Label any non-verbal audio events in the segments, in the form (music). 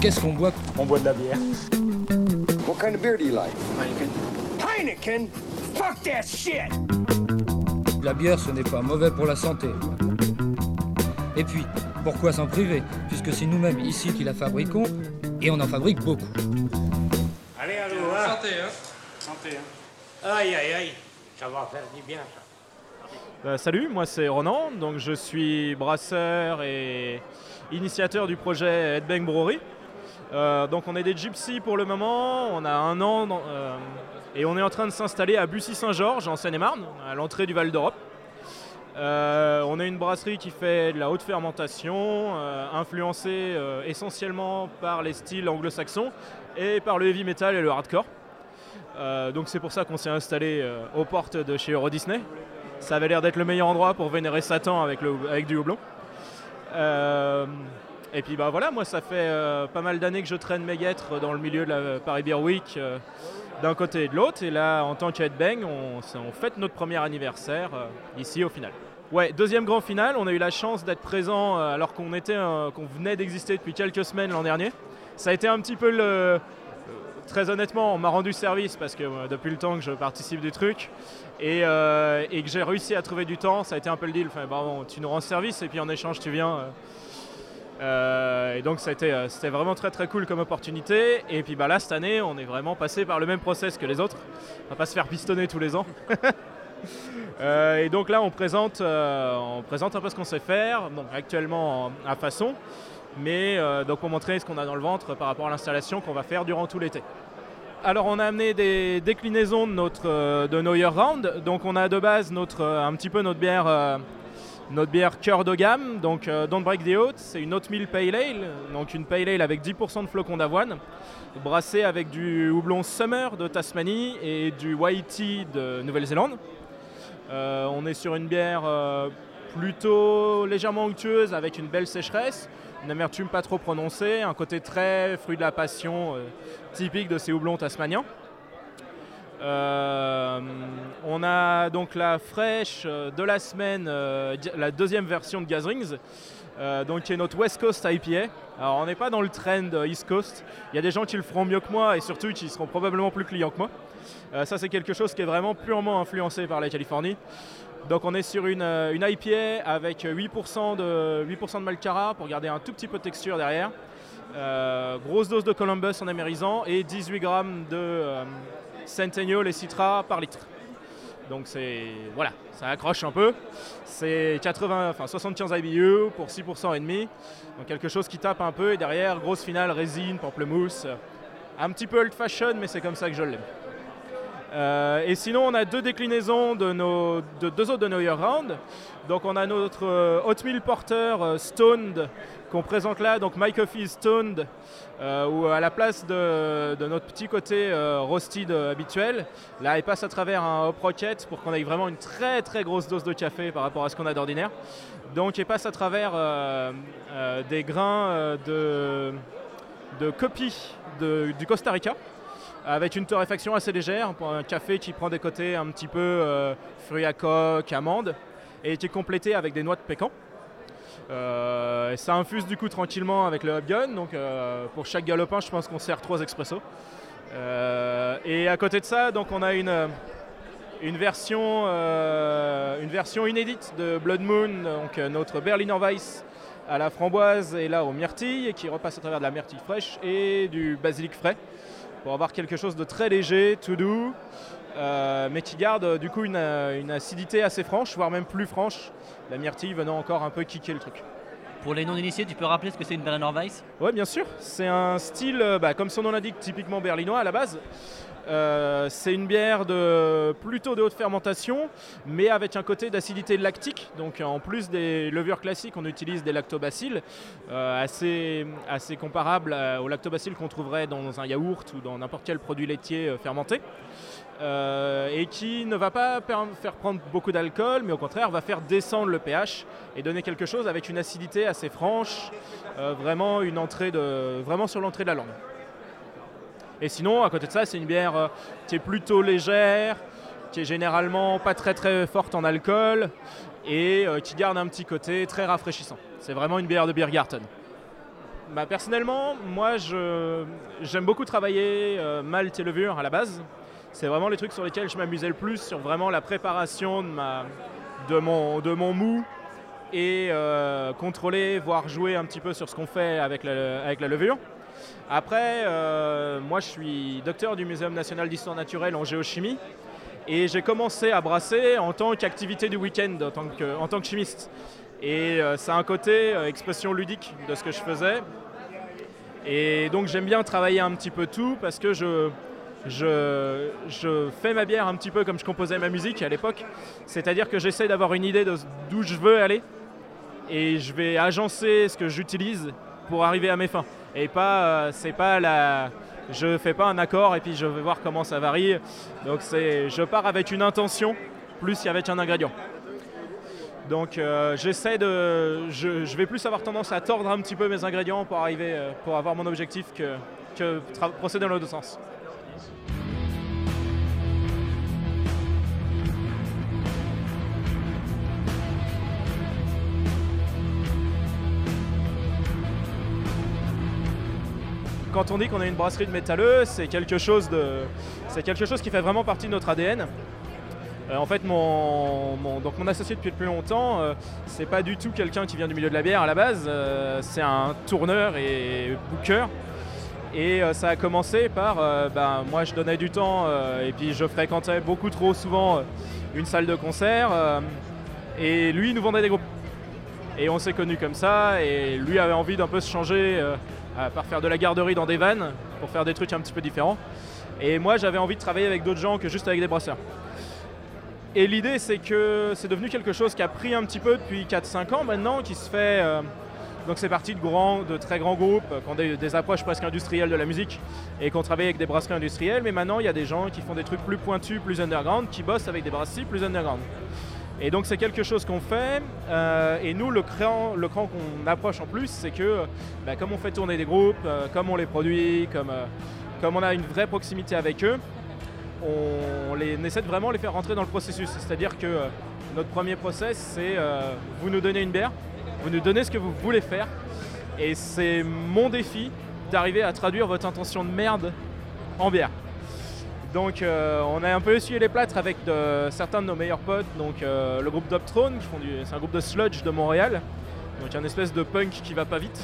Qu'est-ce qu'on boit On boit de la bière. What kind of beer do you like? Heineken? Fuck that shit! La bière, ce n'est pas mauvais pour la santé. Et puis, pourquoi s'en priver? Puisque c'est nous-mêmes ici qui la fabriquons, et on en fabrique beaucoup. Allez, allô, hein? Santé, hein? Santé, hein Aïe, aïe, aïe, ça va faire du bien ça. Euh, salut, moi c'est Ronan, donc je suis brasseur et initiateur du projet Headbang Brewery. Euh, donc on est des gypsies pour le moment, on a un an euh, et on est en train de s'installer à Bussy-Saint-Georges en Seine-et-Marne, à l'entrée du Val d'Europe. Euh, on est une brasserie qui fait de la haute fermentation, influencée essentiellement par les styles anglo-saxons et par le heavy metal et le hardcore. Donc c'est pour ça qu'on s'est installé aux portes de chez Euro Disney. Ça avait l'air d'être le meilleur endroit pour vénérer Satan avec, avec du houblon. Et puis bah voilà, moi ça fait euh, pas mal d'années que je traîne mes guêtres dans le milieu de la Paris Beer Week euh, d'un côté et de l'autre. Et là, en tant qu'headbang, on, on fête notre premier anniversaire euh, ici au final. Ouais, deuxième grand final, on a eu la chance d'être présent alors qu'on était, venait d'exister depuis quelques semaines l'an dernier. Ça a été un petit peu le, Très honnêtement, on m'a rendu service parce que depuis le temps que je participe du truc et, que j'ai réussi à trouver du temps, ça a été un peu le deal. Enfin, bon, tu nous rends service et puis en échange tu viens. Euh, et donc euh, c'était vraiment très très cool comme opportunité. Et puis bah, là cette année, on est vraiment passé par le même process que les autres. On va pas se faire pistonner tous les ans. (laughs) Euh, et donc là, on présente, on présente un peu ce qu'on sait faire. Donc actuellement en- à façon, mais donc pour montrer ce qu'on a dans le ventre par rapport à l'installation qu'on va faire durant tout l'été. Alors on a amené des déclinaisons de, notre, de nos year round. Donc on a de base notre, un petit peu notre bière, notre bière cœur de gamme, donc euh, Don't Break the Oat. C'est une oatmeal pale ale, donc une pale ale avec 10% de flocons d'avoine, brassée avec du houblon Summer de Tasmanie et du White de Nouvelle-Zélande. Euh, on est sur une bière euh, plutôt légèrement onctueuse avec une belle sécheresse, une amertume pas trop prononcée, un côté très fruit de la passion typique de ces houblons tasmaniens. Euh, on a donc la fraîche euh, de la semaine, euh, la deuxième version de Gazrings, euh, donc qui est notre West Coast IPA. Alors on n'est pas dans le trend East Coast. Il y a des gens qui le feront mieux que moi et surtout qui seront probablement plus clients que moi. Ça c'est quelque chose qui est vraiment purement influencé par la Californie. Donc on est sur une, IPA avec 8% de, 8% de Malcara pour garder un tout petit peu de texture derrière. Grosse dose de Columbus en amérisant et 18 grammes de Centennial et Citra par litre. Donc c'est voilà, ça accroche un peu. C'est 80, enfin 75 IBU pour 6% et demi. Donc quelque chose qui tape un peu et derrière grosse finale résine, pamplemousse. Un petit peu old fashion mais c'est comme ça que je l'aime. Euh, et sinon, on a deux déclinaisons de, nos, de deux autres de nos year round. Donc, on a notre euh, Oatmeal Porter euh, Stoned qu'on présente là, donc My Coffee Stoned, euh, où à la place de, notre petit côté roasted habituel, là, il passe à travers un Hop Rocket pour qu'on ait vraiment une très très grosse dose de café par rapport à ce qu'on a d'ordinaire. Donc, il passe à travers des grains de, de copie du Costa Rica avec une torréfaction assez légère pour un café qui prend des côtés un petit peu euh, fruits à coque, amandes et qui est complété avec des noix de pécan. Euh, et ça infuse du coup tranquillement avec le hop gun. Donc euh, pour chaque galopin, je pense qu'on sert trois expressos. Et à côté de ça, donc on a une, version, une version inédite de Blood Moon, donc notre Berliner Weiss à la framboise et là au myrtille, et qui repasse à travers de la myrtille fraîche et du basilic frais pour avoir quelque chose de très léger, tout doux, euh, mais qui garde euh, du coup une, euh, une acidité assez franche, voire même plus franche, la myrtille venant encore un peu kicker le truc. Pour les non-initiés, tu peux rappeler ce que c'est une Berliner Weiss? Ouais, bien sûr. C'est un style, bah, comme son nom l'indique, typiquement berlinois à la base. Euh, c'est une bière de plutôt de haute fermentation, mais avec un côté d'acidité lactique. Donc en plus des levures classiques, on utilise des lactobacilles, euh, assez, assez comparables aux lactobacilles qu'on trouverait dans un yaourt ou dans n'importe quel produit laitier euh, fermenté. Et qui ne va pas faire prendre beaucoup d'alcool, mais au contraire va faire descendre le pH et donner quelque chose avec une acidité assez franche, vraiment sur l'entrée de la langue. Et sinon, à côté de ça, c'est une bière euh, qui est plutôt légère, qui est généralement pas très très forte en alcool et euh, qui garde un petit côté très rafraîchissant. C'est vraiment une bière de Biergarten. Bah, personnellement, moi j'aime beaucoup travailler euh, malt et levure à la base. C'est vraiment les trucs sur lesquels je m'amusais le plus, sur vraiment la préparation de, ma, de, mon, de mon mou et euh, contrôler, voire jouer un petit peu sur ce qu'on fait avec avec la levure. Après, euh, moi je suis docteur du Muséum national d'histoire naturelle en géochimie et j'ai commencé à brasser en tant qu'activité du week-end, en tant que, chimiste. Et euh, ça a un côté euh, expression ludique de ce que je faisais. Et donc j'aime bien travailler un petit peu tout parce que je, je, fais ma bière un petit peu comme je composais ma musique à l'époque. C'est-à-dire que j'essaie d'avoir une idée d'où je veux aller et je vais agencer ce que j'utilise pour arriver à mes fins. Et pas, euh, c'est pas la, je fais pas un accord et puis je vais voir comment ça varie. Donc c'est, je pars avec une intention plus qu'avec un ingrédient. Donc euh, j'essaie de, je, vais plus avoir tendance à tordre un petit peu mes ingrédients pour arriver, euh, pour avoir mon objectif que, que procéder dans l'autre sens. Quand on dit qu'on a une brasserie de métalleux, c'est quelque chose de, c'est quelque chose qui fait vraiment partie de notre ADN. Euh, en fait, mon, donc mon associé depuis le plus longtemps, euh, c'est pas du tout quelqu'un qui vient du milieu de la bière à la base. euh, c'est un tourneur et booker. Et euh, ça a commencé par, ben, moi je donnais du temps et puis je fréquentais beaucoup trop souvent une salle de concert. et lui il nous vendait des groupes. Et on s'est connus comme ça. Et lui avait envie d'un peu se changer à faire de la garderie dans des vannes pour faire des trucs un petit peu différents. Et moi j'avais envie de travailler avec d'autres gens que juste avec des brasseurs. Et l'idée, c'est que c'est devenu quelque chose qui a pris un petit peu depuis 4-5 ans maintenant, qui se fait. euh, donc c'est parti de, grands, de très grands groupes qui ont des, des approches presque industrielles de la musique et qui ont travaillé avec des brasseries industrielles. Mais maintenant, il y a des gens qui font des trucs plus pointus, plus underground, qui bossent avec des brasseries plus underground. Et donc c'est quelque chose qu'on fait. euh, et nous, le cran, le cran qu'on approche en plus, c'est que bah, comme on fait tourner des groupes, euh, comme on les produit, comme, euh, comme on a une vraie proximité avec eux, on, les, on essaie de vraiment les faire rentrer dans le processus. C'est-à-dire que notre premier process, c'est vous nous donnez une bière, vous nous donnez ce que vous voulez faire, et c'est mon défi d'arriver à traduire votre intention de merde en bière. Donc euh, on a un peu essuyé les plâtres avec de- certains de nos meilleurs potes, donc euh, le groupe du, c'est un groupe de sludge de Montréal, donc un espèce de punk qui va pas vite.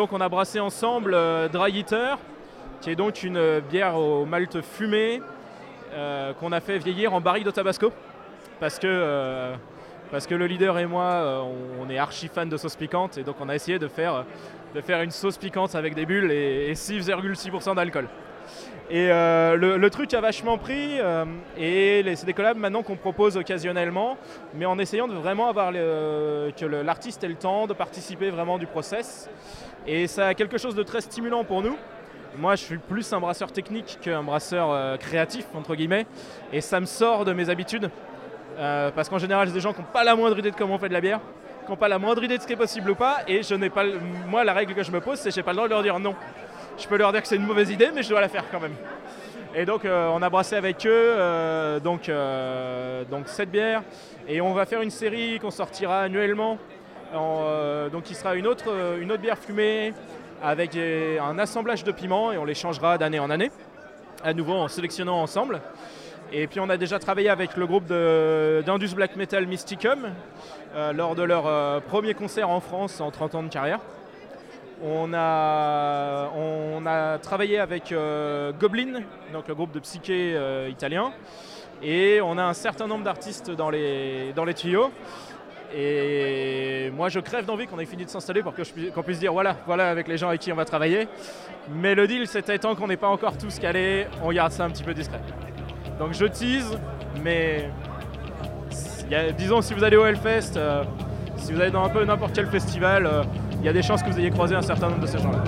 Donc on a brassé ensemble euh, Dry Eater, qui est donc une bière au malt fumé euh, qu'on a fait vieillir en barrique de Tabasco. Parce que, euh, le leader et moi, on, est archi fan de sauce piquante et donc on a essayé de faire, de faire une sauce piquante avec des bulles et 6,6% d'alcool. Et euh, le, truc a vachement pris euh, et c'est des collabs maintenant qu'on propose occasionnellement, mais en essayant de vraiment avoir que l'artiste ait le temps de participer vraiment du process. Et ça a quelque chose de très stimulant pour nous. Moi, je suis plus un brasseur technique qu'un brasseur euh, créatif, entre guillemets, et ça me sort de mes habitudes. Parce qu'en général, c'est des gens qui n'ont pas la moindre idée de comment on fait de la bière, qui n'ont pas la moindre idée de ce qui est possible ou pas, et je n'ai pas, moi, la règle que je me pose, c'est que j'ai pas le droit de leur dire non. Je peux leur dire que c'est une mauvaise idée, mais je dois la faire quand même. Et donc, euh, on a brassé avec eux euh, euh, donc cette bière, et on va faire une série qu'on sortira annuellement. En, donc, qui sera une autre, une autre bière fumée avec un assemblage de piments, et on les changera d'année en année, à nouveau en sélectionnant ensemble. Et puis on a déjà travaillé avec le groupe d'Indus Black Metal Mysticum lors de leur premier concert en France en 30 ans de carrière. On a, travaillé avec euh, Goblin, donc le groupe de psyché euh, italien. Et on a un certain nombre d'artistes dans les, dans les tuyaux. Et moi, je crève d'envie qu'on ait fini de s'installer pour qu'on puisse dire voilà, voilà avec les gens avec qui on va travailler. Mais le deal, c'était tant qu'on n'est pas encore tous calés, on garde ça un petit peu discret. Donc je tease, mais disons si vous allez au Hellfest, euh, si vous allez dans un peu n'importe quel festival, il y a des chances que vous ayez croisé un certain nombre de ces gens-là.